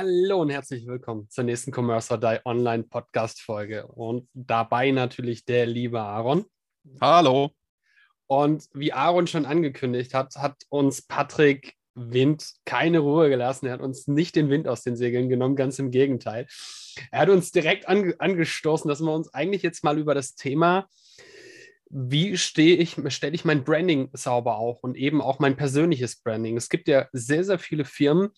Hallo und herzlich willkommen zur nächsten Commerce or Die Online Podcast Folge. Und dabei natürlich der liebe Aaron. Hallo. Und wie Aaron schon angekündigt hat, hat uns Patrick Wind keine Ruhe gelassen. Er hat uns nicht den Wind aus den Segeln genommen, ganz im Gegenteil. Er hat uns direkt ange angestoßen, dass wir uns eigentlich jetzt mal über das Thema, wie stehe ich, stelle ich mein Branding sauber auf und eben auch mein persönliches Branding. Es gibt ja sehr, sehr viele Firmen,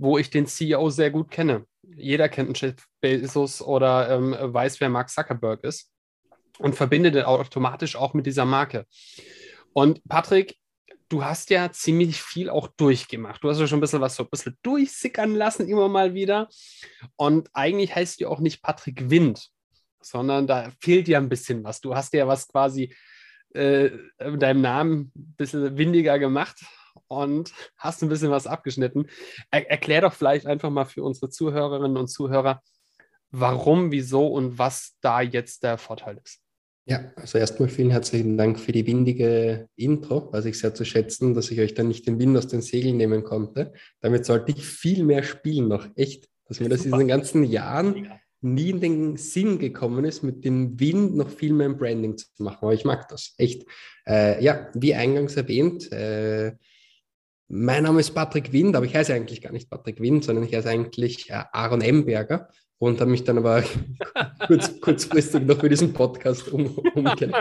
wo ich den CEO sehr gut kenne. Jeder kennt einen Jeff Bezos oder ähm, weiß, wer Mark Zuckerberg ist und verbindet ihn automatisch auch mit dieser Marke. Und Patrick, du hast ja ziemlich viel auch durchgemacht. Du hast ja schon ein bisschen was so ein bisschen durchsickern lassen, immer mal wieder. Und eigentlich heißt du auch nicht Patrick Wind, sondern da fehlt ja ein bisschen was. Du hast ja was quasi äh, deinem Namen ein bisschen windiger gemacht und hast ein bisschen was abgeschnitten. Er erklär doch vielleicht einfach mal für unsere Zuhörerinnen und Zuhörer, warum, wieso und was da jetzt der Vorteil ist. Ja, also erstmal vielen herzlichen Dank für die windige Intro, was ich sehr zu schätzen, dass ich euch dann nicht den Wind aus den Segeln nehmen konnte. Damit sollte ich viel mehr spielen noch, echt, dass mir das in den ganzen Jahren nie in den Sinn gekommen ist, mit dem Wind noch viel mehr im Branding zu machen. Aber ich mag das, echt. Äh, ja, wie eingangs erwähnt, äh, mein Name ist Patrick Wind, aber ich heiße eigentlich gar nicht Patrick Wind, sondern ich heiße eigentlich äh, Aaron Emberger und habe mich dann aber kurz, kurzfristig noch für diesen Podcast um, umgelenkt.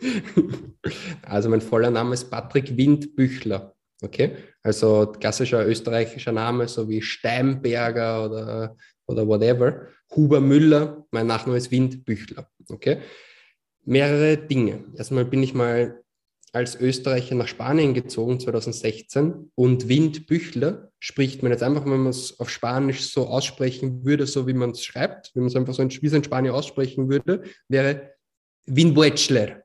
also mein voller Name ist Patrick Wind Büchler. Okay, also klassischer österreichischer Name, so wie Steinberger oder, oder whatever. Huber Müller, mein Nachname ist Wind Büchler. Okay, mehrere Dinge. Erstmal bin ich mal als Österreicher nach Spanien gezogen 2016 und Windbüchler spricht man jetzt einfach, wenn man es auf Spanisch so aussprechen würde, so wie man es schreibt, wenn man es einfach so in, wie es in Spanien aussprechen würde, wäre Windbuechler,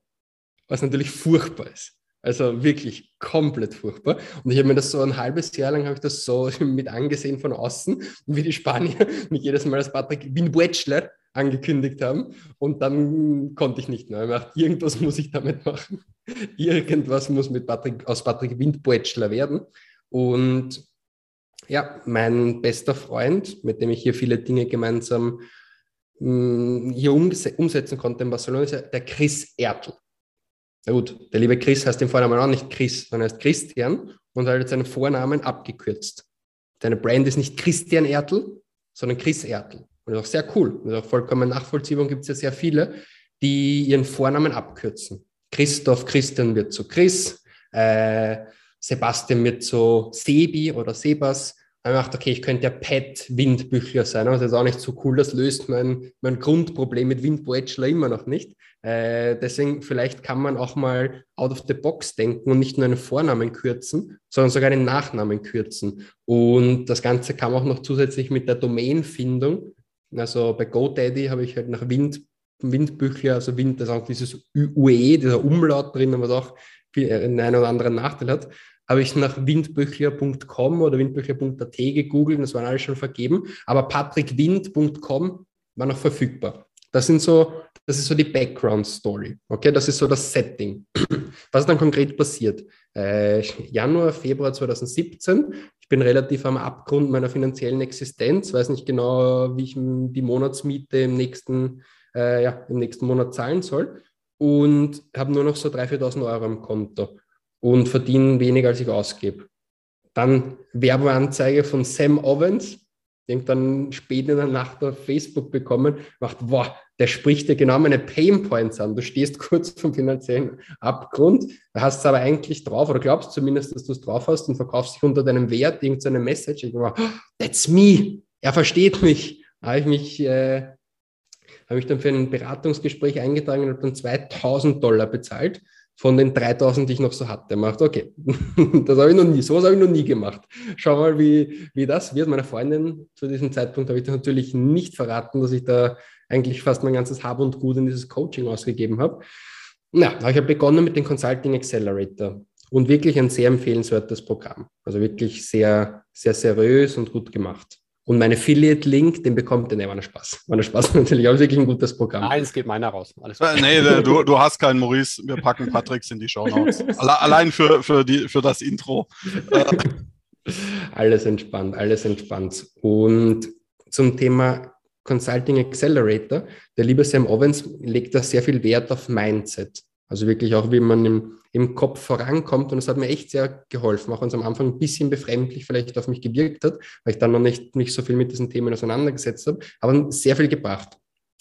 was natürlich furchtbar ist. Also wirklich komplett furchtbar. Und ich habe mir das so ein halbes Jahr lang, habe ich das so mit angesehen von außen, wie die Spanier mich jedes Mal als Patrick Windbuechler angekündigt haben. Und dann konnte ich nicht mehr. Ich irgendwas muss ich damit machen. Irgendwas muss mit Patrick, aus Patrick Windbeutzler werden. Und ja, mein bester Freund, mit dem ich hier viele Dinge gemeinsam mh, hm, hier umsetzen konnte in Barcelona, ist der Chris Ertl. Na gut, der liebe Chris heißt im Vornamen auch nicht Chris, sondern heißt Christian und hat jetzt seinen Vornamen abgekürzt. Seine Brand ist nicht Christian Ertl, sondern Chris Ertl. Das ist auch sehr cool. Das ist auch vollkommen nachvollziehbar gibt es ja sehr viele, die ihren Vornamen abkürzen. Christoph, Christian wird zu Chris, äh, Sebastian wird zu Sebi oder Sebas. Ich dachte, okay, ich könnte ja Pat Windbüchler sein, aber das ist auch nicht so cool. Das löst mein, mein Grundproblem mit Windbeutzler immer noch nicht. Äh, deswegen, vielleicht kann man auch mal out of the box denken und nicht nur einen Vornamen kürzen, sondern sogar einen Nachnamen kürzen. Und das Ganze kam auch noch zusätzlich mit der Domainfindung also bei GoDaddy habe ich halt nach Wind, Windbüchler, also Wind, da ist auch dieses UE, dieser Umlaut drin, was auch äh, einen oder anderen Nachteil hat, habe ich nach windbüchler.com oder windbüchler.at gegoogelt, das waren alle schon vergeben, aber patrickwind.com war noch verfügbar. Das sind so, das ist so die Background Story. Okay, das ist so das Setting. Was dann konkret passiert? Äh, Januar, Februar 2017 bin relativ am Abgrund meiner finanziellen Existenz, weiß nicht genau, wie ich die Monatsmiete im nächsten, äh, ja, im nächsten Monat zahlen soll. Und habe nur noch so 3.000, 4.000 Euro am Konto und verdiene weniger, als ich ausgebe. Dann Werbeanzeige von Sam Owens, irgendwann spät in der Nacht auf Facebook bekommen, macht, boah, der spricht dir genau meine Pain Points an. Du stehst kurz vom finanziellen Abgrund, hast es aber eigentlich drauf oder glaubst zumindest, dass du es drauf hast und verkaufst dich unter deinem Wert irgendeine Message. Ich war, oh, that's me. Er versteht mich. Habe ich mich, äh, habe ich dann für ein Beratungsgespräch eingetragen und habe dann 2000 Dollar bezahlt von den 3000, die ich noch so hatte. Macht, okay, das habe ich noch nie, sowas habe ich noch nie gemacht. Schau mal, wie, wie das wird. Meiner Freundin zu diesem Zeitpunkt habe ich das natürlich nicht verraten, dass ich da eigentlich fast mein ganzes Hab und Gut in dieses Coaching ausgegeben habe. Na, ich habe begonnen mit dem Consulting Accelerator und wirklich ein sehr empfehlenswertes Programm. Also wirklich sehr, sehr seriös und gut gemacht. Und mein Affiliate-Link, den bekommt ihr, ne, war ein Spaß. War ein Spaß natürlich, aber wirklich ein gutes Programm. Nein, es geht meiner raus. Alles äh, nee, du, du hast keinen Maurice. Wir packen Patricks in die Show Notes. Allein für, für, die, für das Intro. alles entspannt, alles entspannt. Und zum Thema Consulting Accelerator, der liebe Sam Owens legt da sehr viel Wert auf Mindset. Also wirklich auch, wie man im, im Kopf vorankommt. Und das hat mir echt sehr geholfen, auch wenn es am Anfang ein bisschen befremdlich vielleicht auf mich gewirkt hat, weil ich dann noch nicht, nicht so viel mit diesen Themen auseinandergesetzt habe, aber sehr viel gebracht.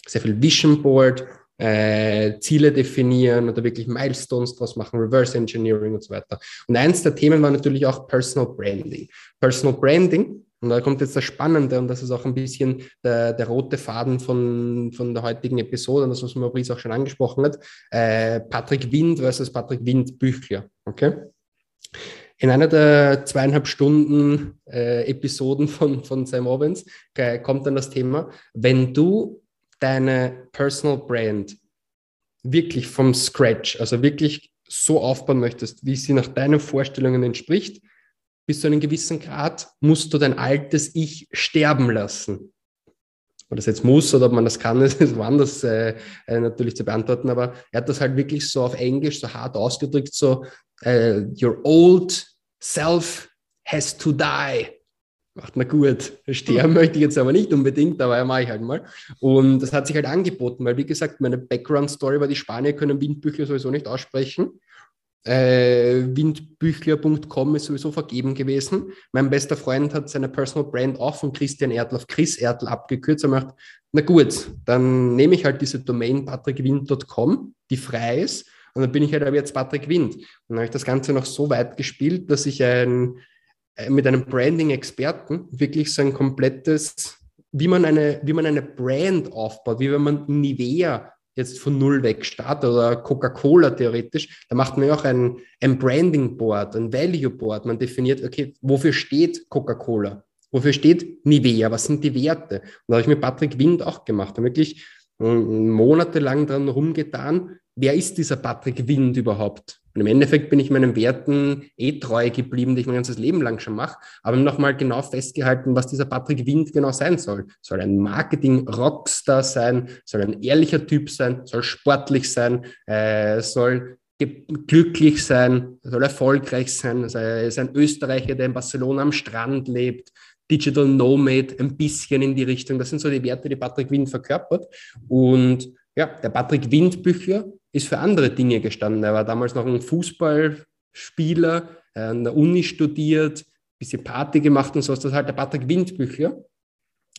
Sehr viel Vision Board, äh, Ziele definieren oder wirklich Milestones draus machen, Reverse Engineering und so weiter. Und eins der Themen war natürlich auch Personal Branding. Personal Branding und da kommt jetzt das Spannende, und das ist auch ein bisschen der, der rote Faden von, von der heutigen Episode, und das, was Maurice auch schon angesprochen hat, äh, Patrick Wind versus Patrick Wind Büchler. Okay? In einer der zweieinhalb Stunden äh, Episoden von, von Sam Owens äh, kommt dann das Thema, wenn du deine Personal Brand wirklich vom Scratch, also wirklich so aufbauen möchtest, wie sie nach deinen Vorstellungen entspricht, bis zu einem gewissen Grad musst du dein altes Ich sterben lassen. Ob das jetzt muss oder ob man das kann, ist woanders äh, äh, natürlich zu beantworten, aber er hat das halt wirklich so auf Englisch so hart ausgedrückt, so uh, your old self has to die. Macht na gut. Sterben möchte ich jetzt aber nicht unbedingt, aber ja, mache ich halt mal. Und das hat sich halt angeboten, weil wie gesagt, meine Background-Story war, die Spanier können Windbücher sowieso nicht aussprechen. Äh, windbüchler.com ist sowieso vergeben gewesen. Mein bester Freund hat seine Personal Brand auch von Christian Erdl auf Chris Erdl abgekürzt. Er macht, na gut, dann nehme ich halt diese Domain patrickwind.com, die frei ist, und dann bin ich halt aber jetzt Patrick Wind. Und dann habe ich das Ganze noch so weit gespielt, dass ich ein, äh, mit einem Branding-Experten wirklich so ein komplettes, wie man eine, wie man eine Brand aufbaut, wie wenn man Nivea jetzt von null weg startet oder Coca-Cola theoretisch, da macht man ja auch ein, ein Branding Board, ein Value Board. Man definiert, okay, wofür steht Coca-Cola? Wofür steht Nivea? Was sind die Werte? Und da habe ich mit Patrick Wind auch gemacht. Da wirklich monatelang dran rumgetan, wer ist dieser Patrick Wind überhaupt? Und im Endeffekt bin ich meinen Werten eh treu geblieben, die ich mein ganzes Leben lang schon mache, aber nochmal genau festgehalten, was dieser Patrick Wind genau sein soll. Soll ein Marketing-Rockstar sein, soll ein ehrlicher Typ sein, soll sportlich sein, äh, soll glücklich sein, soll erfolgreich sein. Also ist ein Österreicher, der in Barcelona am Strand lebt, Digital Nomad, ein bisschen in die Richtung. Das sind so die Werte, die Patrick Wind verkörpert. Und ja, der Patrick Windbücher ist für andere Dinge gestanden. Er war damals noch ein Fußballspieler, an der Uni studiert, bisschen Party gemacht und so ist das halt der Patrick Windbücher.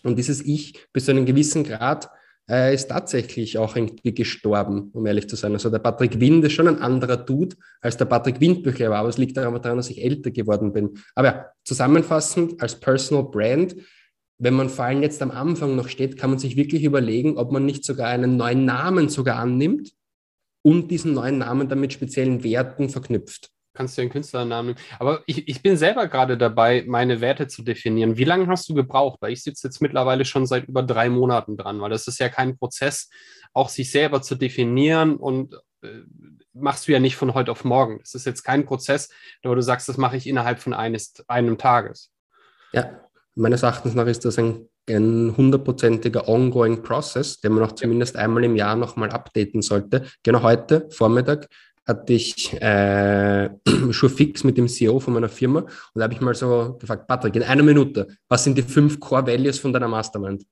Und dieses Ich bis zu einem gewissen Grad äh, ist tatsächlich auch irgendwie gestorben, um ehrlich zu sein. Also der Patrick Wind ist schon ein anderer Dude, als der Patrick Windbücher war, aber es liegt daran, dass ich älter geworden bin. Aber ja, zusammenfassend als Personal Brand wenn man vor allem jetzt am Anfang noch steht, kann man sich wirklich überlegen, ob man nicht sogar einen neuen Namen sogar annimmt und diesen neuen Namen dann mit speziellen Werten verknüpft. Kannst du einen Künstlernamen nehmen. Aber ich, ich bin selber gerade dabei, meine Werte zu definieren. Wie lange hast du gebraucht? Weil ich sitze jetzt mittlerweile schon seit über drei Monaten dran, weil das ist ja kein Prozess, auch sich selber zu definieren und äh, machst du ja nicht von heute auf morgen. Das ist jetzt kein Prozess, wo du sagst, das mache ich innerhalb von eines, einem Tages. Ja, meines Erachtens nach ist das ein, ein hundertprozentiger ongoing Process, den man auch zumindest einmal im Jahr nochmal updaten sollte. Genau heute, Vormittag, hatte ich äh, schon fix mit dem CEO von meiner Firma und da habe ich mal so gefragt, Patrick, in einer Minute, was sind die fünf Core Values von deiner Mastermind?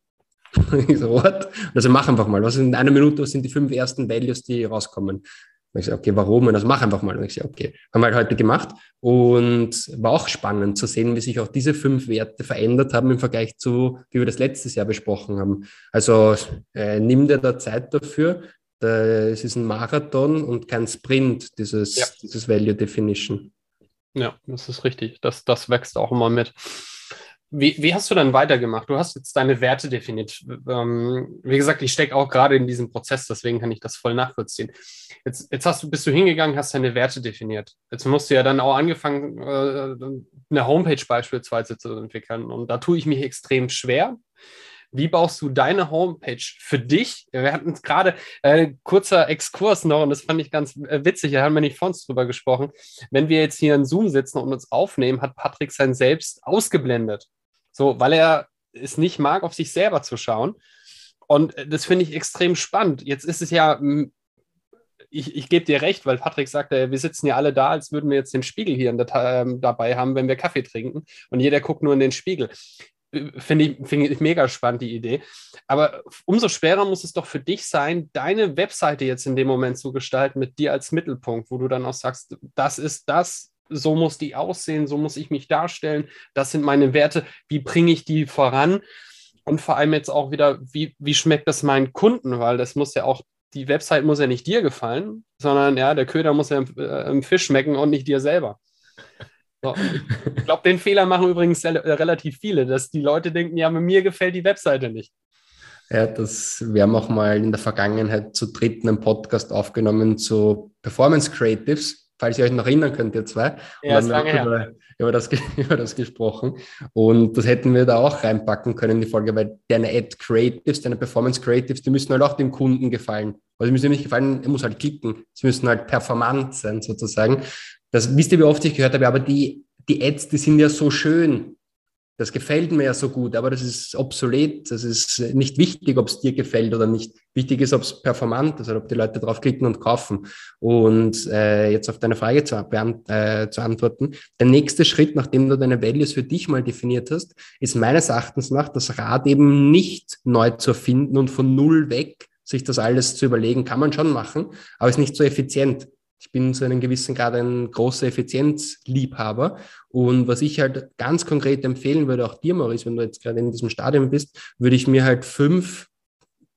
ich so, what? Also mach einfach mal, was sind in einer Minute, was sind die fünf ersten Values, die rauskommen? Und ich sage, okay, warum? Und das mach einfach mal. Und ich sage, okay, haben wir halt heute gemacht. Und war auch spannend zu sehen, wie sich auch diese fünf Werte verändert haben im Vergleich zu, wie wir das letztes Jahr besprochen haben. Also äh, nimm dir da Zeit dafür. Da, es ist ein Marathon und kein Sprint, dieses, ja. dieses Value Definition. Ja, das ist richtig. Das, das wächst auch immer mit. Wie, wie hast du dann weitergemacht? Du hast jetzt deine Werte definiert. Ähm, wie gesagt, ich stecke auch gerade in diesem Prozess, deswegen kann ich das voll nachvollziehen. Jetzt, jetzt hast du, bist du hingegangen, hast deine Werte definiert. Jetzt musst du ja dann auch angefangen, äh, eine Homepage beispielsweise zu entwickeln. Und da tue ich mich extrem schwer, wie baust du deine Homepage für dich? Wir hatten gerade äh, kurzer Exkurs noch und das fand ich ganz äh, witzig, da haben wir nicht vor uns drüber gesprochen. Wenn wir jetzt hier in Zoom sitzen und uns aufnehmen, hat Patrick sein Selbst ausgeblendet. So, weil er es nicht mag, auf sich selber zu schauen. Und äh, das finde ich extrem spannend. Jetzt ist es ja ich, ich gebe dir recht, weil Patrick sagte, wir sitzen ja alle da, als würden wir jetzt den Spiegel hier der, äh, dabei haben, wenn wir Kaffee trinken und jeder guckt nur in den Spiegel. Finde ich, find ich mega spannend, die Idee. Aber umso schwerer muss es doch für dich sein, deine Webseite jetzt in dem Moment zu gestalten, mit dir als Mittelpunkt, wo du dann auch sagst, das ist das, so muss die aussehen, so muss ich mich darstellen, das sind meine Werte, wie bringe ich die voran? Und vor allem jetzt auch wieder, wie, wie schmeckt das meinen Kunden? Weil das muss ja auch die Website muss ja nicht dir gefallen, sondern ja, der Köder muss ja im, äh, im Fisch schmecken und nicht dir selber. So. Ich glaube, den Fehler machen übrigens relativ viele, dass die Leute denken, ja, mir gefällt die Webseite nicht. Ja, das, wir haben auch mal in der Vergangenheit zu dritten einen Podcast aufgenommen zu Performance Creatives falls ihr euch noch erinnern könnt, ihr zwei. Ja, ist lange her. Über, über, das, über das gesprochen. Und das hätten wir da auch reinpacken können in die Folge, weil deine Ad Creatives, deine Performance Creatives, die müssen halt auch dem Kunden gefallen. Also sie müssen ihm nicht gefallen, er muss halt klicken. Sie müssen halt performant sein, sozusagen. Das wisst ihr, wie oft ich gehört habe, aber die, die Ads, die sind ja so schön. Das gefällt mir ja so gut, aber das ist obsolet. Das ist nicht wichtig, ob es dir gefällt oder nicht. Wichtig ist, ob es performant ist oder ob die Leute draufklicken und kaufen. Und äh, jetzt auf deine Frage zu, äh, zu antworten. Der nächste Schritt, nachdem du deine Values für dich mal definiert hast, ist meines Erachtens nach das Rad eben nicht neu zu erfinden und von null weg sich das alles zu überlegen, kann man schon machen, aber ist nicht so effizient ich bin zu einem gewissen Grad ein großer Effizienzliebhaber. Und was ich halt ganz konkret empfehlen würde, auch dir, Maurice, wenn du jetzt gerade in diesem Stadium bist, würde ich mir halt fünf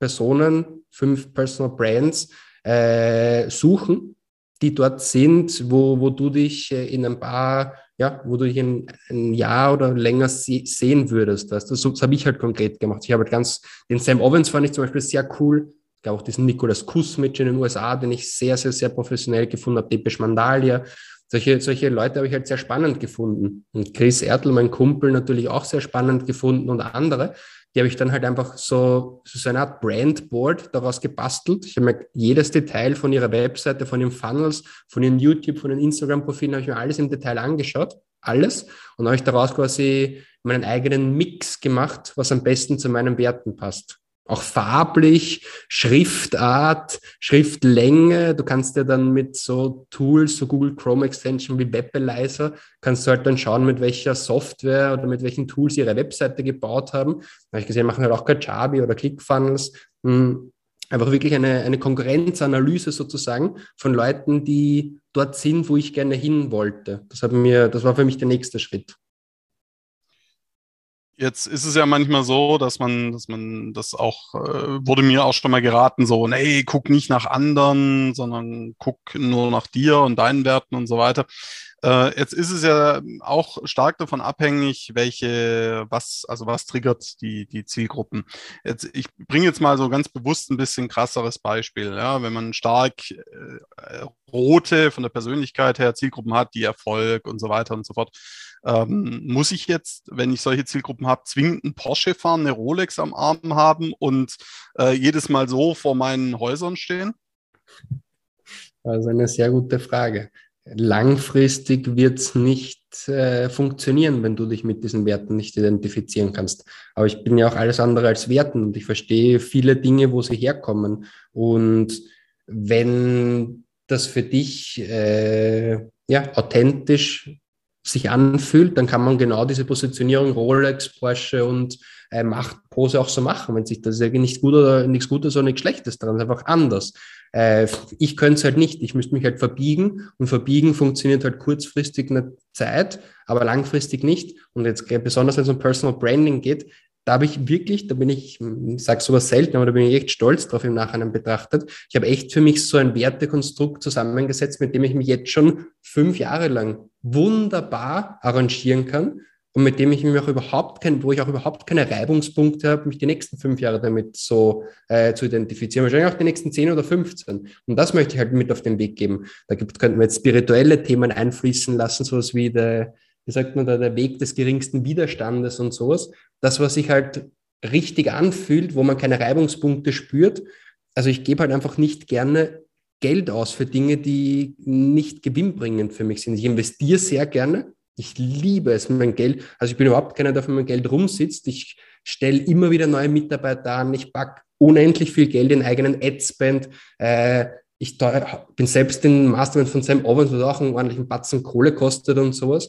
Personen, fünf Personal Brands äh, suchen, die dort sind, wo, wo du dich äh, in ein paar, ja, wo du dich in ein Jahr oder länger se sehen würdest. Weißt du? Das habe ich halt konkret gemacht. Ich habe halt ganz, den Sam Owens fand ich zum Beispiel sehr cool gab auch diesen Nicolas Kusmic in den USA, den ich sehr, sehr, sehr professionell gefunden habe, Depeche Mandalia. Solche, solche Leute habe ich halt sehr spannend gefunden. Und Chris Ertl, mein Kumpel, natürlich auch sehr spannend gefunden und andere. Die habe ich dann halt einfach so, so eine Art Brandboard daraus gebastelt. Ich habe mir jedes Detail von ihrer Webseite, von ihren Funnels, von ihren YouTube, von den Instagram-Profilen, habe ich mir alles im Detail angeschaut. Alles. Und habe ich daraus quasi meinen eigenen Mix gemacht, was am besten zu meinen Werten passt auch farblich, Schriftart, Schriftlänge. Du kannst ja dann mit so Tools, so Google Chrome Extension wie Webalizer, kannst du halt dann schauen, mit welcher Software oder mit welchen Tools ihre Webseite gebaut haben. Da habe ich gesehen, machen halt auch Kajabi oder ClickFunnels. Hm, einfach wirklich eine, eine Konkurrenzanalyse sozusagen von Leuten, die dort sind, wo ich gerne hin wollte. Das, hat mir, das war für mich der nächste Schritt. Jetzt ist es ja manchmal so, dass man, dass man das auch, äh, wurde mir auch schon mal geraten, so, nee, guck nicht nach anderen, sondern guck nur nach dir und deinen Werten und so weiter. Äh, jetzt ist es ja auch stark davon abhängig, welche, was, also was triggert die, die Zielgruppen. Jetzt, ich bringe jetzt mal so ganz bewusst ein bisschen krasseres Beispiel. Ja, wenn man stark äh, rote von der Persönlichkeit her Zielgruppen hat, die Erfolg und so weiter und so fort, ähm, muss ich jetzt, wenn ich solche Zielgruppen habe, zwingend einen Porsche fahren, eine Rolex am Arm haben und äh, jedes Mal so vor meinen Häusern stehen? Also eine sehr gute Frage. Langfristig wird es nicht äh, funktionieren, wenn du dich mit diesen Werten nicht identifizieren kannst. Aber ich bin ja auch alles andere als Werten und ich verstehe viele Dinge, wo sie herkommen. Und wenn das für dich äh, ja, authentisch sich anfühlt, dann kann man genau diese Positionierung Rolex, Porsche und äh, Machtpose auch so machen. Wenn sich das ist nicht gut oder nichts Gutes oder nichts Schlechtes daran, ist einfach anders. Äh, ich könnte es halt nicht. Ich müsste mich halt verbiegen und verbiegen funktioniert halt kurzfristig eine Zeit, aber langfristig nicht. Und jetzt besonders wenn es um Personal Branding geht, da habe ich wirklich, da bin ich, ich sage sowas selten, aber da bin ich echt stolz drauf im Nachhinein betrachtet. Ich habe echt für mich so ein Wertekonstrukt zusammengesetzt, mit dem ich mich jetzt schon fünf Jahre lang wunderbar arrangieren kann und mit dem ich mich auch überhaupt kein, wo ich auch überhaupt keine Reibungspunkte habe, mich die nächsten fünf Jahre damit so äh, zu identifizieren. Wahrscheinlich auch die nächsten zehn oder 15. Und das möchte ich halt mit auf den Weg geben. Da gibt, könnten wir jetzt spirituelle Themen einfließen lassen, sowas wie der, wie sagt man da, der Weg des geringsten Widerstandes und sowas. Das, was ich halt richtig anfühlt, wo man keine Reibungspunkte spürt. Also ich gebe halt einfach nicht gerne Geld aus für Dinge, die nicht gewinnbringend für mich sind. Ich investiere sehr gerne. Ich liebe es, mein Geld. Also ich bin überhaupt keiner, der für mein Geld rumsitzt. Ich stelle immer wieder neue Mitarbeiter an. Ich packe unendlich viel Geld in eigenen Adspend. Äh, ich bin selbst in Mastermind von Sam Owens, was auch einen ordentlichen Batzen Kohle kostet und sowas.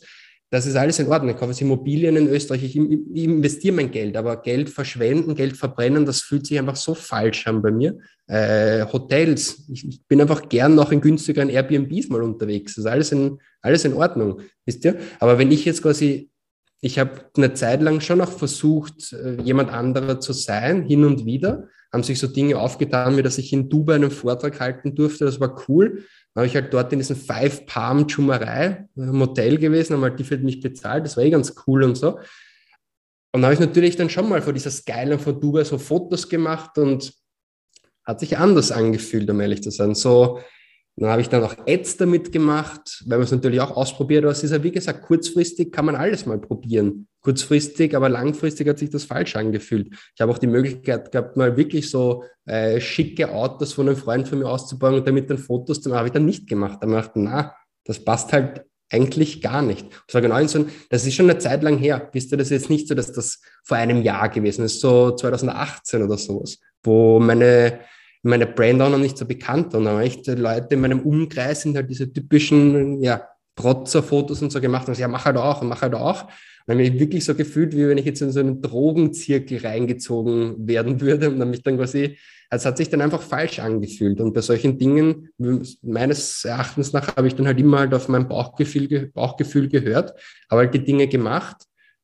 Das ist alles in Ordnung. Ich kaufe jetzt Immobilien in Österreich, ich, investiere mein Geld, aber Geld verschwenden, Geld verbrennen, das fühlt sich einfach so falsch an bei mir. Äh, Hotels, ich, ich, bin einfach gern noch in günstigeren Airbnbs mal unterwegs. Das ist alles in, alles in Ordnung, wisst ihr? Aber wenn ich jetzt quasi, ich habe eine Zeit lang schon auch versucht, äh, jemand anderer zu sein, hin und wieder, haben sich so Dinge aufgetan, wie dass ich in Dubai einen Vortrag halten durfte, das war cool. Dann habe ich halt dort in diesem Five Palm Chumerei, Motel gewesen, haben halt die für mich bezahlt, das war eh ganz cool und so. Und dann habe ich natürlich dann schon mal vor dieser Skyline von Dubai so Fotos gemacht und hat sich anders angefühlt, um ehrlich zu sein. So, dann habe ich dann auch Ads damit gemacht, weil man es natürlich auch ausprobiert. Aber es ist ja, wie gesagt, kurzfristig kann man alles mal probieren. Kurzfristig, aber langfristig hat sich das falsch angefühlt. Ich habe auch die Möglichkeit gehabt, mal wirklich so äh, schicke Autos von einem Freund von mir auszubauen und damit dann Fotos, dann habe ich dann nicht gemacht. Da habe ich gedacht, na, das passt halt eigentlich gar nicht. Das war genau so, das ist schon eine Zeit lang her. Wisst ihr, das ist jetzt nicht so, dass das vor einem Jahr gewesen ist, so 2018 oder sowas, wo meine, meine Brand auch noch nicht so bekannt. Und dann haben echt Leute in meinem Umkreis sind halt diese typischen, ja, Protzer-Fotos und so gemacht und ja, mach halt auch, mach halt auch. Und habe ich wirklich so gefühlt, wie wenn ich jetzt in so einen Drogenzirkel reingezogen werden würde und dann mich dann quasi, es hat sich dann einfach falsch angefühlt. Und bei solchen Dingen, meines Erachtens nach, habe ich dann halt immer halt auf mein Bauchgefühl, Bauchgefühl gehört, aber halt die Dinge gemacht,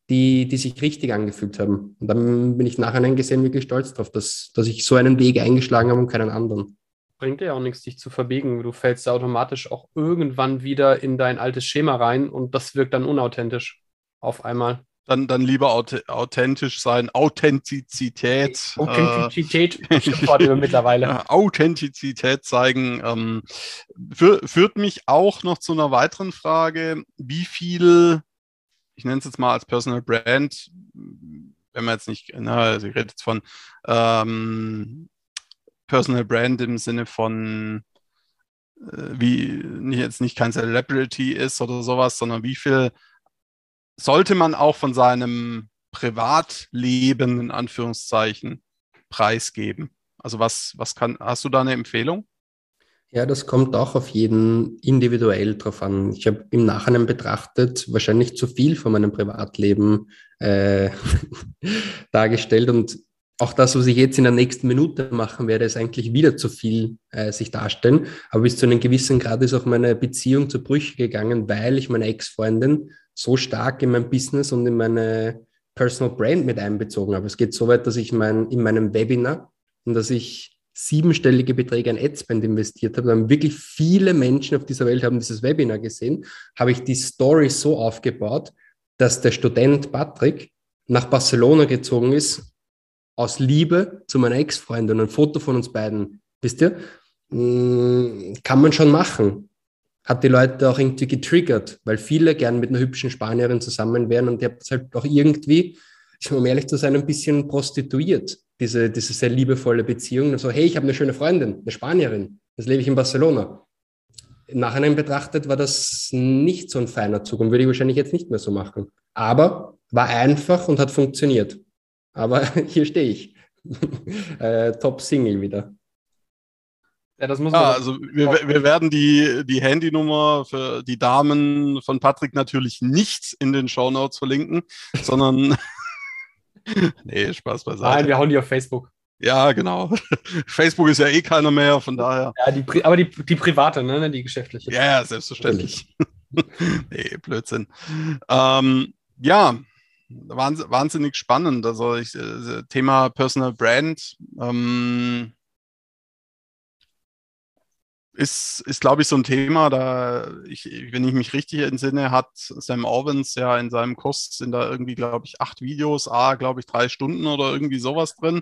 die, die sich richtig angefühlt haben. Und dann bin ich nachher gesehen wirklich stolz darauf, dass, dass ich so einen Weg eingeschlagen habe und keinen anderen. Bringt dir ja auch nichts, dich zu verbiegen. Du fällst automatisch auch irgendwann wieder in dein altes Schema rein und das wirkt dann unauthentisch auf einmal. Dann, dann lieber authentisch sein, Authentizität. Authentizität äh, mittlerweile. Authentizität zeigen. Ähm, für, führt mich auch noch zu einer weiteren Frage. Wie viel ich nenne es jetzt mal als Personal Brand, wenn man jetzt nicht, na, also ich rede jetzt von ähm, Personal Brand im Sinne von äh, wie nicht, jetzt nicht kein Celebrity ist oder sowas, sondern wie viel sollte man auch von seinem Privatleben in Anführungszeichen preisgeben? Also was, was kann, hast du da eine Empfehlung? Ja, das kommt auch auf jeden individuell drauf an. Ich habe im Nachhinein betrachtet wahrscheinlich zu viel von meinem Privatleben äh, dargestellt und auch das, was ich jetzt in der nächsten Minute machen werde, ist eigentlich wieder zu viel äh, sich darstellen. Aber bis zu einem gewissen Grad ist auch meine Beziehung zu Brüche gegangen, weil ich meine Ex-Freundin so stark in mein Business und in meine Personal Brand mit einbezogen habe. Es geht so weit, dass ich mein, in meinem Webinar und dass ich siebenstellige Beträge an Adspend investiert habe, dann wirklich viele Menschen auf dieser Welt haben dieses Webinar gesehen, habe ich die Story so aufgebaut, dass der Student Patrick nach Barcelona gezogen ist, aus Liebe zu meiner Ex-Freundin, ein Foto von uns beiden, wisst ihr, hm, kann man schon machen. Hat die Leute auch irgendwie getriggert, weil viele gern mit einer hübschen Spanierin zusammen wären und die habt es halt auch irgendwie, um ehrlich zu sein, ein bisschen prostituiert diese, diese sehr liebevolle Beziehung. So, hey, ich habe eine schöne Freundin, eine Spanierin, das lebe ich in Barcelona. Im Nachhinein betrachtet war das nicht so ein feiner Zug und würde ich wahrscheinlich jetzt nicht mehr so machen. Aber war einfach und hat funktioniert. Aber hier stehe ich. äh, Top Single wieder. Ja, das muss man ja, also wir, wir werden die, die Handynummer für die Damen von Patrick natürlich nicht in den Show Notes verlinken, sondern nee, Spaß beiseite. Nein, wir hauen die auf Facebook. Ja, genau. Facebook ist ja eh keiner mehr, von daher. Ja, die, aber die, die private, ne? Die geschäftliche. Ja, selbstverständlich. nee, Blödsinn. Ähm, ja, wahnsinnig spannend. Also ich, äh, Thema Personal Brand. Ähm, ist, ist glaube ich, so ein Thema, da, ich, wenn ich mich richtig entsinne, hat Sam Owens ja in seinem Kurs sind da irgendwie, glaube ich, acht Videos, a, glaube ich, drei Stunden oder irgendwie sowas drin.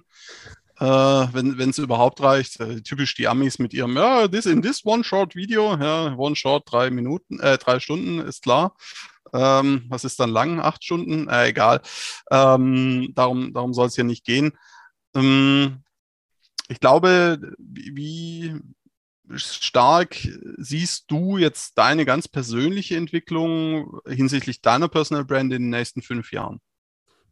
Äh, wenn es überhaupt reicht, äh, typisch die Amis mit ihrem, ja, this in this one short video, ja, one short, drei Minuten, äh, drei Stunden, ist klar. Ähm, was ist dann lang? Acht Stunden? Äh, egal. Ähm, darum darum soll es hier nicht gehen. Ähm, ich glaube, wie stark siehst du jetzt deine ganz persönliche Entwicklung hinsichtlich deiner Personal Brand in den nächsten fünf Jahren?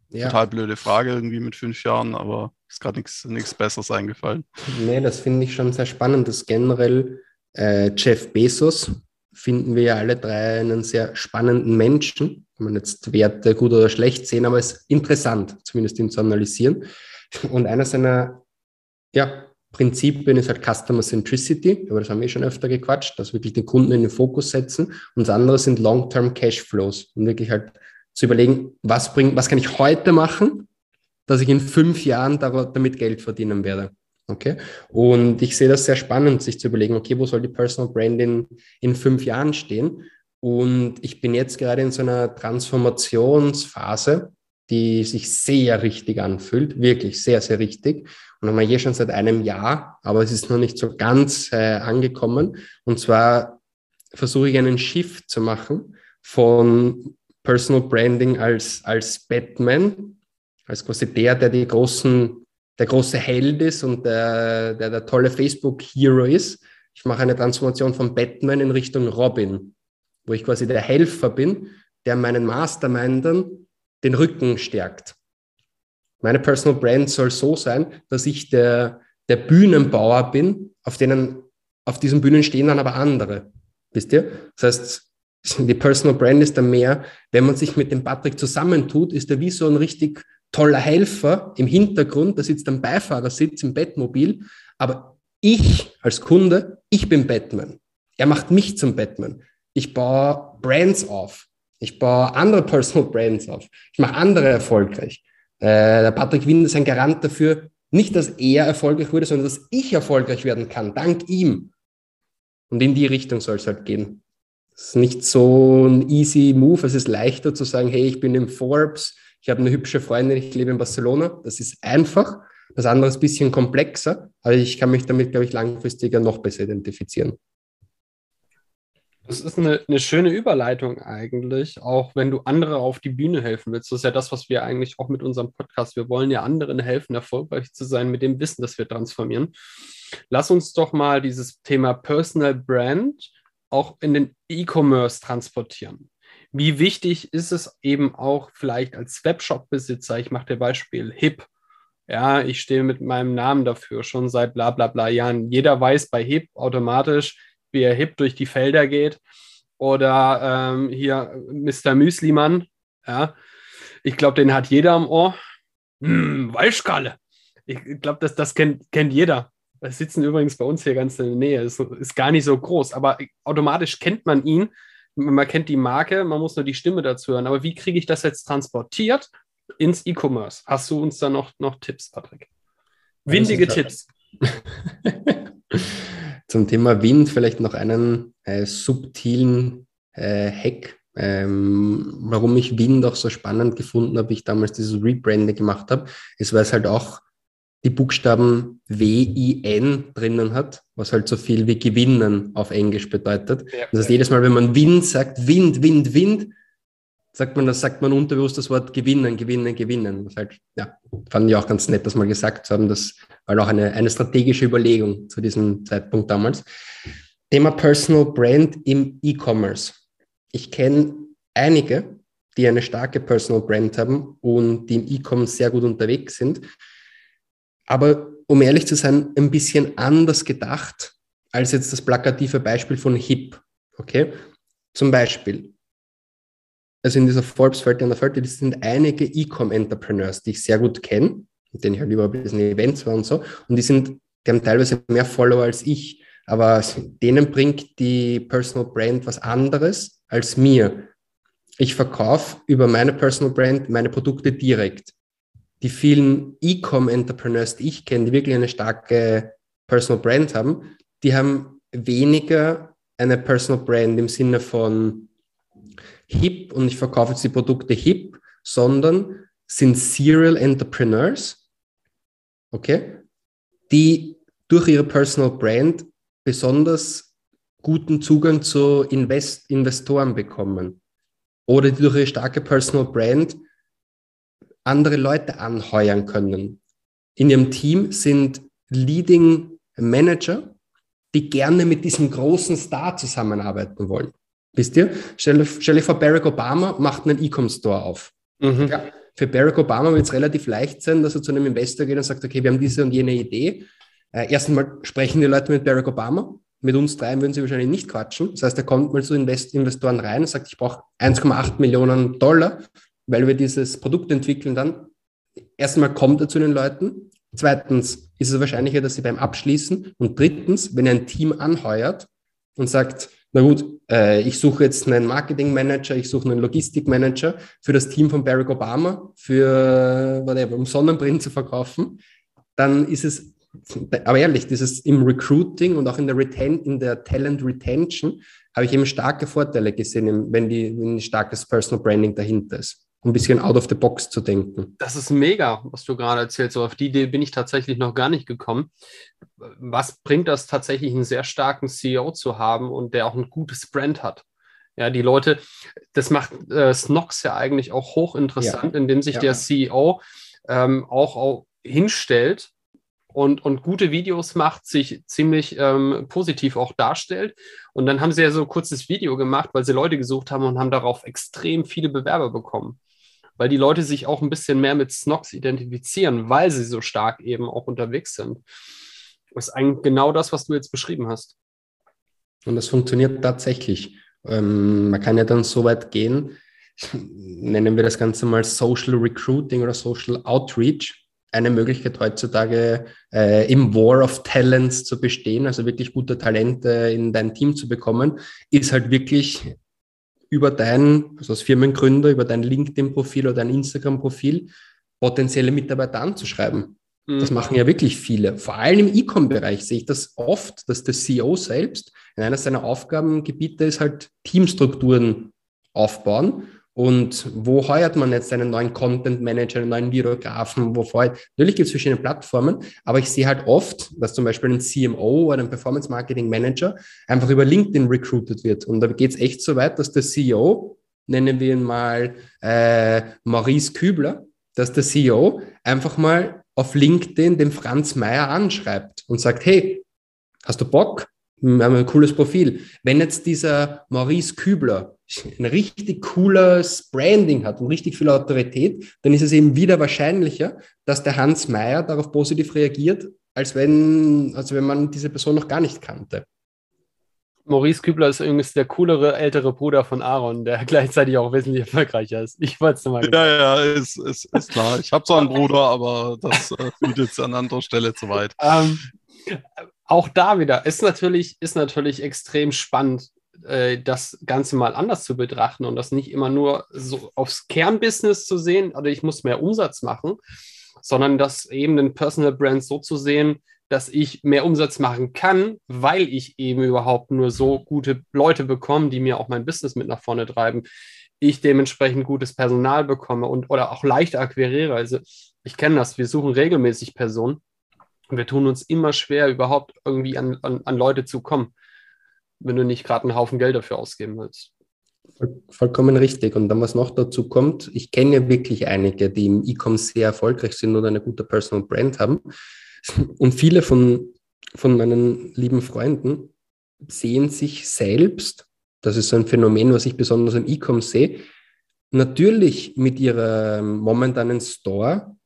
Ja. Total blöde Frage irgendwie mit fünf Jahren, aber ist gerade nichts Besseres eingefallen. Nee, das finde ich schon sehr spannend, dass generell äh, Jeff Bezos finden wir ja alle drei einen sehr spannenden Menschen. Kann man jetzt Werte gut oder schlecht sehen, aber es ist interessant, zumindest ihn zu analysieren. Und einer seiner ja, Prinzipien ist halt Customer Centricity, aber das haben wir schon öfter gequatscht, dass wirklich den Kunden in den Fokus setzen. Und das andere sind Long-Term Cashflows und wirklich halt zu überlegen, was bringt, was kann ich heute machen, dass ich in fünf Jahren damit Geld verdienen werde. Okay. Und ich sehe das sehr spannend, sich zu überlegen, okay, wo soll die Personal Branding in fünf Jahren stehen? Und ich bin jetzt gerade in so einer Transformationsphase, die sich sehr richtig anfühlt, wirklich sehr, sehr richtig. Und haben wir hier schon seit einem Jahr, aber es ist noch nicht so ganz äh, angekommen. Und zwar versuche ich einen Shift zu machen von Personal Branding als, als Batman, als quasi der, der die großen, der große Held ist und der, der, der tolle Facebook-Hero ist. Ich mache eine Transformation von Batman in Richtung Robin, wo ich quasi der Helfer bin, der meinen Mastermindern den Rücken stärkt. Meine Personal Brand soll so sein, dass ich der, der Bühnenbauer bin, auf denen, auf diesen Bühnen stehen dann aber andere. Wisst ihr? Das heißt, die Personal Brand ist dann mehr, wenn man sich mit dem Patrick zusammentut, ist er wie so ein richtig toller Helfer im Hintergrund, da sitzt ein Beifahrersitz im Bettmobil, aber ich als Kunde, ich bin Batman. Er macht mich zum Batman. Ich baue Brands auf. Ich baue andere Personal Brands auf. Ich mache andere erfolgreich. Äh, der Patrick Wien ist ein Garant dafür, nicht, dass er erfolgreich wurde, sondern dass ich erfolgreich werden kann, dank ihm. Und in die Richtung soll es halt gehen. Es ist nicht so ein easy Move. Es ist leichter zu sagen, hey, ich bin im Forbes, ich habe eine hübsche Freundin, ich lebe in Barcelona. Das ist einfach. Das andere ist ein bisschen komplexer, aber ich kann mich damit, glaube ich, langfristiger noch besser identifizieren. Das ist eine, eine, schöne Überleitung eigentlich, auch wenn du andere auf die Bühne helfen willst. Das ist ja das, was wir eigentlich auch mit unserem Podcast, wir wollen ja anderen helfen, erfolgreich zu sein mit dem Wissen, das wir transformieren. Lass uns doch mal dieses Thema Personal Brand auch in den E-Commerce transportieren. Wie wichtig ist es eben auch vielleicht als Webshop-Besitzer, ich mache dir Beispiel HIP, ja, ich stehe mit meinem Namen dafür schon seit bla bla bla Jahren. Jeder weiß bei HIP automatisch, wie er hip durch die Felder geht. Oder ähm, hier Mr. Müslimann, ja. Ich glaube, den hat jeder am Ohr. Hm, Weißkalle. Ich glaube, das, das kennt, kennt jeder. Das sitzen übrigens bei uns hier ganz in der Nähe. Ist, ist gar nicht so groß, aber automatisch kennt man ihn. Man kennt die Marke, man muss nur die Stimme dazu hören. Aber wie kriege ich das jetzt transportiert ins E-Commerce? Hast du uns da noch, noch Tipps, Patrick? Windige Tipps. Zum Thema Wind vielleicht noch einen äh, subtilen äh, Hack, ähm, warum ich Wind auch so spannend gefunden habe, ich damals dieses Rebranding gemacht habe, ist, weil es halt auch die Buchstaben W-I-N drinnen hat, was halt so viel wie gewinnen auf Englisch bedeutet. Ja, das heißt, jedes Mal, wenn man Wind sagt, Wind, Wind, Wind, sagt man, das sagt man unterbewusst das Wort gewinnen, gewinnen, gewinnen. Das halt, ja, fand ich auch ganz nett, das mal gesagt zu haben. Das war auch eine, eine strategische Überlegung zu diesem Zeitpunkt damals. Thema Personal Brand im E-Commerce. Ich kenne einige, die eine starke Personal Brand haben und die im E-Commerce sehr gut unterwegs sind. Aber um ehrlich zu sein, ein bisschen anders gedacht als jetzt das plakative Beispiel von HIP. Okay? Zum Beispiel, also in dieser Forbes-Welt, in der Welt, das sind einige E-Com-Entrepreneurs, die ich sehr gut kenne, mit denen ich halt über diesen Events war und so. Und die sind, die haben teilweise mehr Follower als ich, aber denen bringt die Personal Brand was anderes als mir. Ich verkaufe über meine Personal Brand meine Produkte direkt. Die vielen E-Com-Entrepreneurs, die ich kenne, die wirklich eine starke Personal Brand haben, die haben weniger eine Personal Brand im Sinne von hip und ich verkaufe jetzt die Produkte hip, sondern sind Serial Entrepreneurs, okay, die durch ihre Personal Brand besonders guten Zugang zu Invest Investoren bekommen. oder die durch ihre starke Personal Brand andere Leute anheuern können. In ihrem Team sind Leading Manager, die gerne mit diesem großen Star zusammenarbeiten wollen. Wisst ihr? Stell, stell dir vor, Barack Obama macht einen E-Com-Store auf. Mhm. Ja, für Barack Obama wird es relativ leicht sein, dass er zu einem Investor geht und sagt, okay, wir haben diese und jene Idee. Äh, erst einmal sprechen die Leute mit Barack Obama. Mit uns dreien würden sie wahrscheinlich nicht quatschen. Das heißt, er kommt mal zu Invest Investoren rein und sagt, ich brauche 1,8 Millionen Dollar, weil wir dieses Produkt entwickeln dann. Erstmal kommt er zu den Leuten. Zweitens ist es wahrscheinlicher, dass sie beim Abschließen. Und drittens, wenn er ein Team anheuert und sagt, na gut, äh, ich suche jetzt einen Marketingmanager, ich suche einen Logistikmanager für das Team von Barack Obama, für whatever, um Sonnenbrillen zu verkaufen, dann ist es, aber ehrlich, dieses im Recruiting und auch in der, Reten in der Talent Retention habe ich eben starke Vorteile gesehen, wenn, die, wenn ein starkes Personal Branding dahinter ist ein bisschen out of the box zu denken. Das ist mega, was du gerade erzählst. So auf die Idee bin ich tatsächlich noch gar nicht gekommen. Was bringt das tatsächlich, einen sehr starken CEO zu haben und der auch ein gutes Brand hat? Ja, die Leute, das macht äh, Snox ja eigentlich auch hochinteressant, ja. indem sich ja. der CEO ähm, auch, auch hinstellt und, und gute Videos macht, sich ziemlich ähm, positiv auch darstellt. Und dann haben sie ja so ein kurzes Video gemacht, weil sie Leute gesucht haben und haben darauf extrem viele Bewerber bekommen weil die Leute sich auch ein bisschen mehr mit Snox identifizieren, weil sie so stark eben auch unterwegs sind. Ist eigentlich genau das, was du jetzt beschrieben hast. Und das funktioniert tatsächlich. Ähm, man kann ja dann so weit gehen, nennen wir das Ganze mal Social Recruiting oder Social Outreach. Eine Möglichkeit heutzutage äh, im War of Talents zu bestehen, also wirklich gute Talente in dein Team zu bekommen, ist halt wirklich über dein, also als Firmengründer, über dein LinkedIn-Profil oder dein Instagram-Profil potenzielle Mitarbeiter anzuschreiben. Mhm. Das machen ja wirklich viele. Vor allem im E-Com-Bereich sehe ich das oft, dass der CEO selbst in einer seiner Aufgabengebiete ist halt Teamstrukturen aufbauen und wo heuert man jetzt einen neuen Content Manager, einen neuen Videografen? Wo vorher? Natürlich gibt es verschiedene Plattformen, aber ich sehe halt oft, dass zum Beispiel ein CMO oder ein Performance Marketing Manager einfach über LinkedIn recruited wird. Und da geht es echt so weit, dass der CEO, nennen wir ihn mal äh, Maurice Kübler, dass der CEO einfach mal auf LinkedIn den Franz Meyer anschreibt und sagt, hey, hast du Bock? Wir haben ein cooles Profil. Wenn jetzt dieser Maurice Kübler ein richtig cooles Branding hat und richtig viel Autorität, dann ist es eben wieder wahrscheinlicher, dass der Hans Meyer darauf positiv reagiert, als wenn, also wenn man diese Person noch gar nicht kannte. Maurice Kübler ist übrigens der coolere ältere Bruder von Aaron, der gleichzeitig auch wesentlich erfolgreicher ist. Ich wollte es mal gesagt. Ja, ja, ist, ist, ist klar. Ich habe zwar einen Bruder, aber das äh, führt jetzt an anderer Stelle zu weit. Ähm, auch da wieder ist natürlich, ist natürlich extrem spannend, äh, das Ganze mal anders zu betrachten und das nicht immer nur so aufs Kernbusiness zu sehen, oder ich muss mehr Umsatz machen, sondern das eben den Personal Brand so zu sehen, dass ich mehr Umsatz machen kann, weil ich eben überhaupt nur so gute Leute bekomme, die mir auch mein Business mit nach vorne treiben. Ich dementsprechend gutes Personal bekomme und oder auch leicht akquiriere. Also ich kenne das, wir suchen regelmäßig Personen und wir tun uns immer schwer, überhaupt irgendwie an, an, an Leute zu kommen wenn du nicht gerade einen Haufen Geld dafür ausgeben willst. Vollkommen richtig. Und dann, was noch dazu kommt, ich kenne wirklich einige, die im E-Com sehr erfolgreich sind und eine gute Personal Brand haben. Und viele von, von meinen lieben Freunden sehen sich selbst, das ist so ein Phänomen, was ich besonders im E-Com sehe, natürlich mit ihrem momentanen Store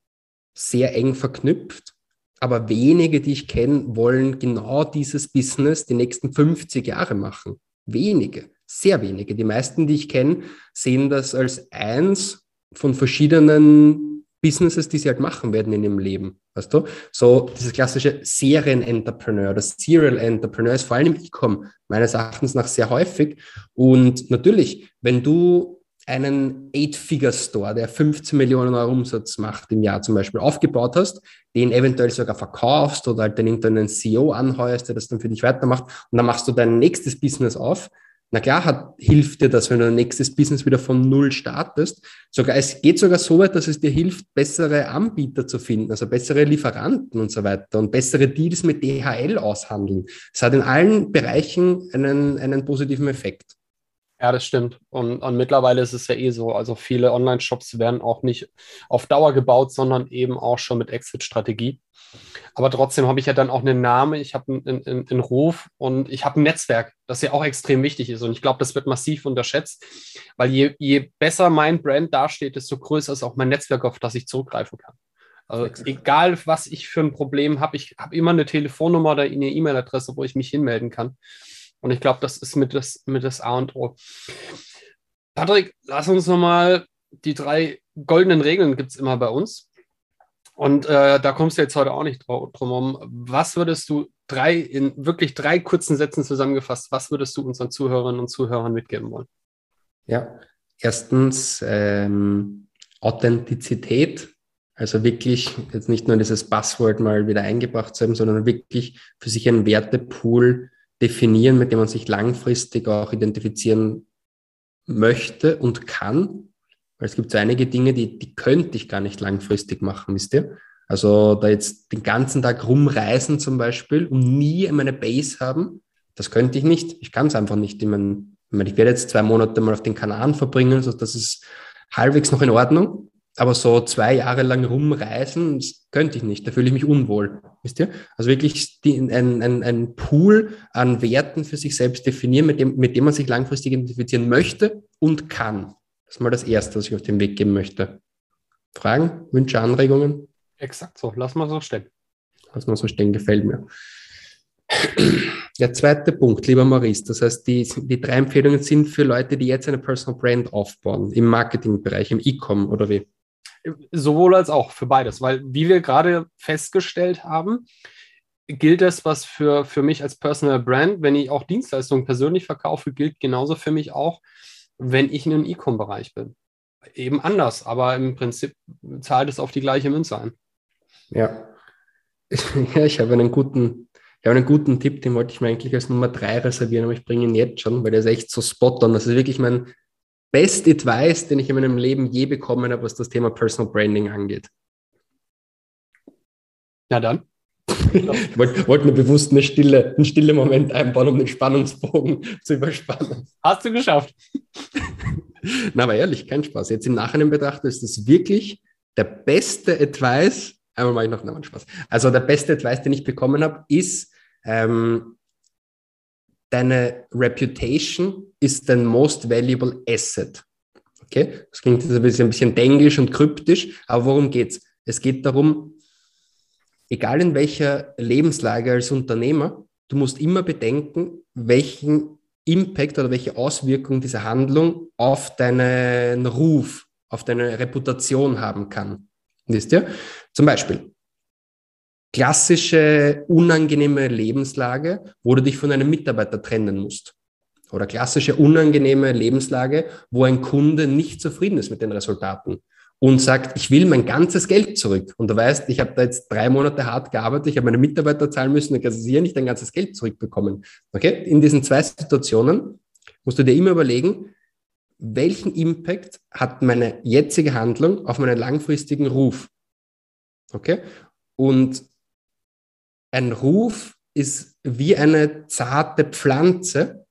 sehr eng verknüpft, aber wenige, die ich kenne, wollen genau dieses Business die nächsten 50 Jahre machen. Wenige, sehr wenige. Die meisten, die ich kenne, sehen das als eins von verschiedenen Businesses, die sie halt machen werden in ihrem Leben. Weißt du? So dieses klassische Serien-Entrepreneur, das Serial-Entrepreneur ist vor allem im E-Com meines Erachtens nach sehr häufig. Und natürlich, wenn du einen Eight-Figure-Store, der 15 Millionen Euro Umsatz macht im Jahr zum Beispiel, aufgebaut hast, den eventuell sogar verkaufst oder halt dann irgendeinen CEO anheuerst, der das dann für dich weitermacht und dann machst du dein nächstes Business auf. Na klar, hat, hilft dir das, wenn du dein nächstes Business wieder von Null startest. Sogar, es geht sogar so weit, dass es dir hilft, bessere Anbieter zu finden, also bessere Lieferanten und so weiter und bessere Deals mit DHL aushandeln. Es hat in allen Bereichen einen, einen positiven Effekt. Ja, das stimmt. Und, und, mittlerweile ist es ja eh so. Also viele Online-Shops werden auch nicht auf Dauer gebaut, sondern eben auch schon mit Exit-Strategie. Aber trotzdem habe ich ja dann auch einen Namen, ich habe einen, einen, einen, Ruf und ich habe ein Netzwerk, das ja auch extrem wichtig ist. Und ich glaube, das wird massiv unterschätzt, weil je, je besser mein Brand dasteht, desto größer ist auch mein Netzwerk, auf das ich zurückgreifen kann. Also egal, was ich für ein Problem habe, ich habe immer eine Telefonnummer oder eine E-Mail-Adresse, wo ich mich hinmelden kann. Und ich glaube, das ist mit das, mit das A und O. Patrick, lass uns nochmal die drei goldenen Regeln gibt es immer bei uns. Und äh, da kommst du jetzt heute auch nicht drum herum. Was würdest du drei, in wirklich drei kurzen Sätzen zusammengefasst, was würdest du unseren Zuhörerinnen und Zuhörern mitgeben wollen? Ja, erstens ähm, Authentizität. Also wirklich jetzt nicht nur dieses Passwort mal wieder eingebracht zu haben, sondern wirklich für sich einen Wertepool definieren, mit dem man sich langfristig auch identifizieren möchte und kann. Weil es gibt so einige Dinge, die, die könnte ich gar nicht langfristig machen, wisst ihr? Also da jetzt den ganzen Tag rumreisen zum Beispiel und nie meine Base haben, das könnte ich nicht. Ich kann es einfach nicht. Ich, meine, ich werde jetzt zwei Monate mal auf den Kanaren verbringen, also das ist halbwegs noch in Ordnung. Aber so zwei Jahre lang rumreisen, das könnte ich nicht. Da fühle ich mich unwohl. Wisst ihr? Also wirklich die, ein, ein, ein Pool an Werten für sich selbst definieren, mit dem, mit dem man sich langfristig identifizieren möchte und kann. Das ist mal das Erste, was ich auf den Weg geben möchte. Fragen, Wünsche, Anregungen? Exakt so. Lass mal so stehen. Lass mal so stehen, gefällt mir. Der zweite Punkt, lieber Maurice, das heißt, die, die drei Empfehlungen sind für Leute, die jetzt eine Personal Brand aufbauen, im Marketingbereich, im E-Com oder wie? Sowohl als auch für beides, weil wie wir gerade festgestellt haben, gilt das, was für, für mich als Personal Brand, wenn ich auch Dienstleistungen persönlich verkaufe, gilt genauso für mich auch, wenn ich in einem E-Com-Bereich bin. Eben anders, aber im Prinzip zahlt es auf die gleiche Münze ein. Ja. ja, ich habe einen guten, ich habe einen guten Tipp, den wollte ich mir eigentlich als Nummer drei reservieren, aber ich bringe ihn jetzt schon, weil der ist echt so spot on. Das ist wirklich mein Best Advice, den ich in meinem Leben je bekommen habe, was das Thema Personal Branding angeht. Na dann. ich wollte wollt nur bewusst eine stille, einen stillen Moment einbauen, um den Spannungsbogen zu überspannen. Hast du geschafft. Na, aber ehrlich, kein Spaß. Jetzt im Nachhinein betrachtet ist das wirklich der beste Advice. Einmal mache ich noch einen Spaß. Also der beste Advice, den ich bekommen habe, ist, ähm, deine Reputation ist dein most valuable asset. Okay? Das klingt jetzt ein bisschen, ein bisschen denglisch und kryptisch, aber worum geht's? Es geht darum, egal in welcher Lebenslage als Unternehmer, du musst immer bedenken, welchen Impact oder welche Auswirkung diese Handlung auf deinen Ruf, auf deine Reputation haben kann. Wisst ihr? Zum Beispiel, klassische unangenehme Lebenslage, wo du dich von einem Mitarbeiter trennen musst. Oder klassische unangenehme Lebenslage, wo ein Kunde nicht zufrieden ist mit den Resultaten und sagt, ich will mein ganzes Geld zurück. Und du weißt, ich habe da jetzt drei Monate hart gearbeitet, ich habe meine Mitarbeiter zahlen müssen, dann kannst du hier nicht dein ganzes Geld zurückbekommen. Okay? In diesen zwei Situationen musst du dir immer überlegen, welchen Impact hat meine jetzige Handlung auf meinen langfristigen Ruf? Okay? Und ein Ruf ist wie eine zarte Pflanze,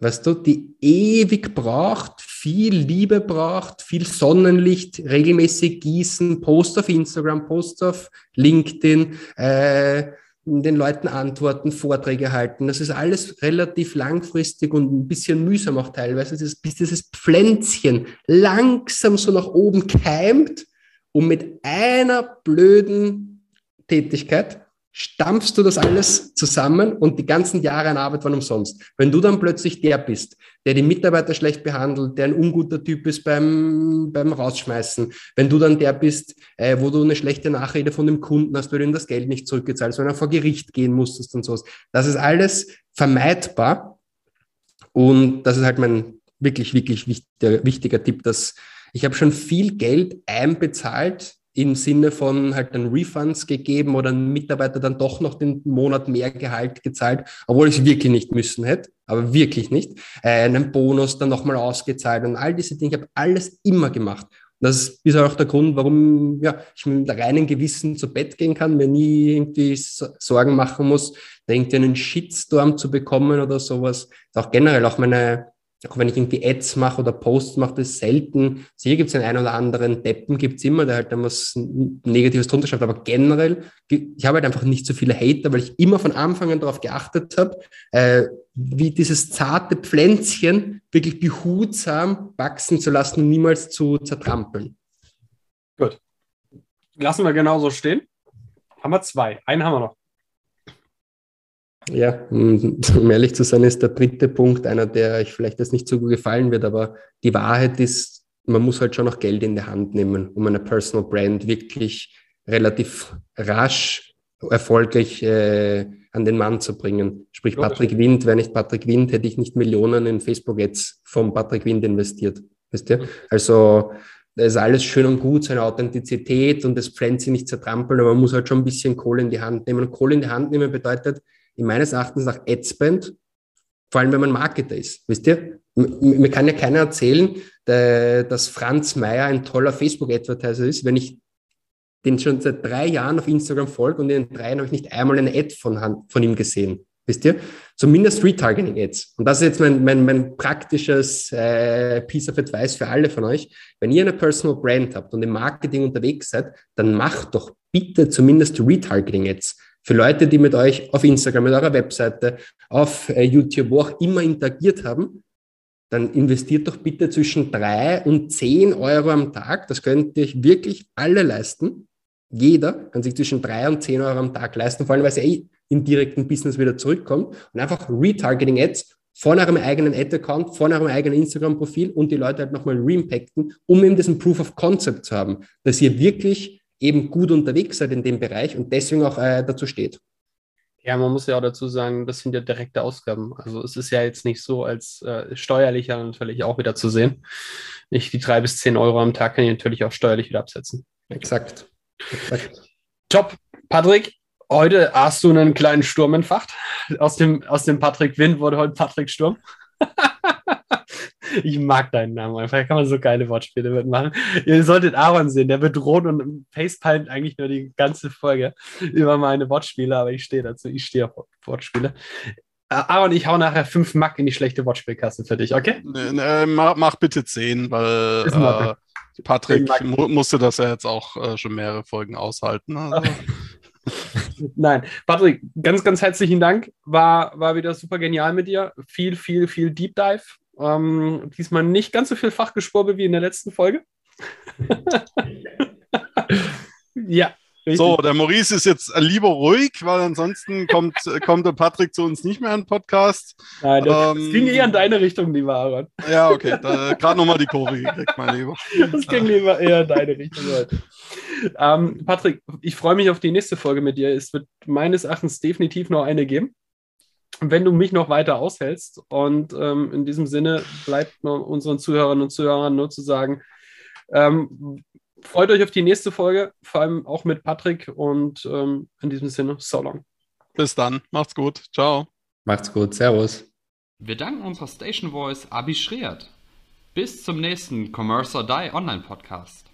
weißt du, die ewig braucht, viel Liebe braucht, viel Sonnenlicht, regelmäßig gießen, Post auf Instagram, Post auf LinkedIn, äh, den Leuten antworten, Vorträge halten. Das ist alles relativ langfristig und ein bisschen mühsam auch teilweise, bis dieses Pflänzchen langsam so nach oben keimt und mit einer blöden Tätigkeit stampfst du das alles zusammen und die ganzen Jahre an Arbeit waren umsonst. Wenn du dann plötzlich der bist, der die Mitarbeiter schlecht behandelt, der ein unguter Typ ist beim, beim Rausschmeißen, wenn du dann der bist, äh, wo du eine schlechte Nachrede von dem Kunden hast, weil du ihm das Geld nicht zurückgezahlt hast, sondern vor Gericht gehen musstest und sowas. Das ist alles vermeidbar und das ist halt mein wirklich, wirklich wichtiger, wichtiger Tipp, dass ich habe schon viel Geld einbezahlt im Sinne von halt dann Refunds gegeben oder ein Mitarbeiter dann doch noch den Monat mehr Gehalt gezahlt, obwohl ich es wirklich nicht müssen hätte, aber wirklich nicht. Äh, einen Bonus dann nochmal ausgezahlt und all diese Dinge. Ich habe alles immer gemacht. Und das ist auch der Grund, warum ja, ich mit reinem Gewissen zu Bett gehen kann, mir nie irgendwie Sorgen machen muss, da irgendwie einen Shitstorm zu bekommen oder sowas. Auch generell auch meine auch wenn ich irgendwie Ads mache oder Posts mache, das ist selten. Sicher gibt es einen, einen oder anderen Deppen, gibt es immer, der halt dann was Negatives drunter schreibt, aber generell, ich habe halt einfach nicht so viele Hater, weil ich immer von Anfang an darauf geachtet habe, äh, wie dieses zarte Pflänzchen wirklich behutsam wachsen zu lassen und niemals zu zertrampeln. Gut. Lassen wir genauso stehen. Haben wir zwei. Einen haben wir noch. Ja, um ehrlich zu sein, ist der dritte Punkt einer, der euch vielleicht jetzt nicht so gut gefallen wird, aber die Wahrheit ist, man muss halt schon noch Geld in die Hand nehmen, um eine Personal Brand wirklich relativ rasch erfolgreich äh, an den Mann zu bringen. Sprich, Patrick Wind, wäre nicht Patrick Wind, hätte ich nicht Millionen in Facebook-Ads vom Patrick Wind investiert. Wisst ihr? Also, da ist alles schön und gut, seine Authentizität und das Pflänzchen nicht zertrampeln, aber man muss halt schon ein bisschen Kohle in die Hand nehmen. Und Kohle in die Hand nehmen bedeutet, meines Erachtens nach Adspend, vor allem wenn man Marketer ist. Wisst ihr? Mir kann ja keiner erzählen, dass Franz Meyer ein toller Facebook-Advertiser ist, wenn ich den schon seit drei Jahren auf Instagram folge und in den drei Jahren habe ich nicht einmal eine Ad von, von ihm gesehen. Wisst ihr? Zumindest Retargeting-Ads. Und das ist jetzt mein, mein, mein praktisches äh, Piece of Advice für alle von euch. Wenn ihr eine Personal Brand habt und im Marketing unterwegs seid, dann macht doch bitte zumindest Retargeting-Ads für Leute, die mit euch auf Instagram, mit eurer Webseite, auf äh, YouTube, wo auch immer interagiert haben, dann investiert doch bitte zwischen drei und zehn Euro am Tag. Das könnt ihr euch wirklich alle leisten. Jeder kann sich zwischen drei und zehn Euro am Tag leisten, vor allem weil es eh im direkten Business wieder zurückkommt und einfach Retargeting-Ads von eurem eigenen Ad-Account, von eurem eigenen Instagram-Profil und die Leute halt nochmal reimpacten, um eben diesen Proof of Concept zu haben, dass ihr wirklich eben gut unterwegs seid in dem Bereich und deswegen auch äh, dazu steht. Ja, man muss ja auch dazu sagen, das sind ja direkte Ausgaben. Also es ist ja jetzt nicht so, als äh, steuerlich ja natürlich auch wieder zu sehen. Nicht die drei bis zehn Euro am Tag kann ich natürlich auch steuerlich wieder absetzen. Exakt. Exakt. Top. Patrick, heute hast du einen kleinen Sturm entfacht. Aus dem, aus dem Patrick Wind wurde heute Patrick Sturm. Ich mag deinen Namen einfach. Da kann man so geile Wortspiele mitmachen. Ihr solltet Aaron sehen, der bedroht und facepalmt eigentlich nur die ganze Folge über meine Wortspiele, aber ich stehe dazu. Ich stehe auf Wortspiele. Äh, Aaron, ich hau nachher fünf Mack in die schlechte Wortspielkasse für dich, okay? Nee, nee, mach, mach, bitte zehn, weil äh, Patrick mu musste das ja jetzt auch äh, schon mehrere Folgen aushalten. Also. Nein, Patrick, ganz, ganz herzlichen Dank. War, war wieder super genial mit dir. Viel, viel, viel Deep Dive. Ähm, diesmal nicht ganz so viel Fachgeschwurbel wie in der letzten Folge. ja. Richtig. So, der Maurice ist jetzt lieber ruhig, weil ansonsten kommt, kommt der Patrick zu uns nicht mehr in den Podcast. Nein, das, ähm, ging eher in deine Richtung, lieber Aaron. Ja, okay. Gerade nochmal die Kurve gekriegt, mein Lieber. Das ging lieber eher in deine Richtung heute. Ähm, Patrick, ich freue mich auf die nächste Folge mit dir. Es wird meines Erachtens definitiv noch eine geben wenn du mich noch weiter aushältst. Und ähm, in diesem Sinne bleibt nur unseren Zuhörern und Zuhörern nur zu sagen, ähm, freut euch auf die nächste Folge, vor allem auch mit Patrick. Und ähm, in diesem Sinne, so long. Bis dann. Macht's gut. Ciao. Macht's gut. Servus. Wir danken unserer Station Voice Abi Schreert. Bis zum nächsten Commerce or Die Online Podcast.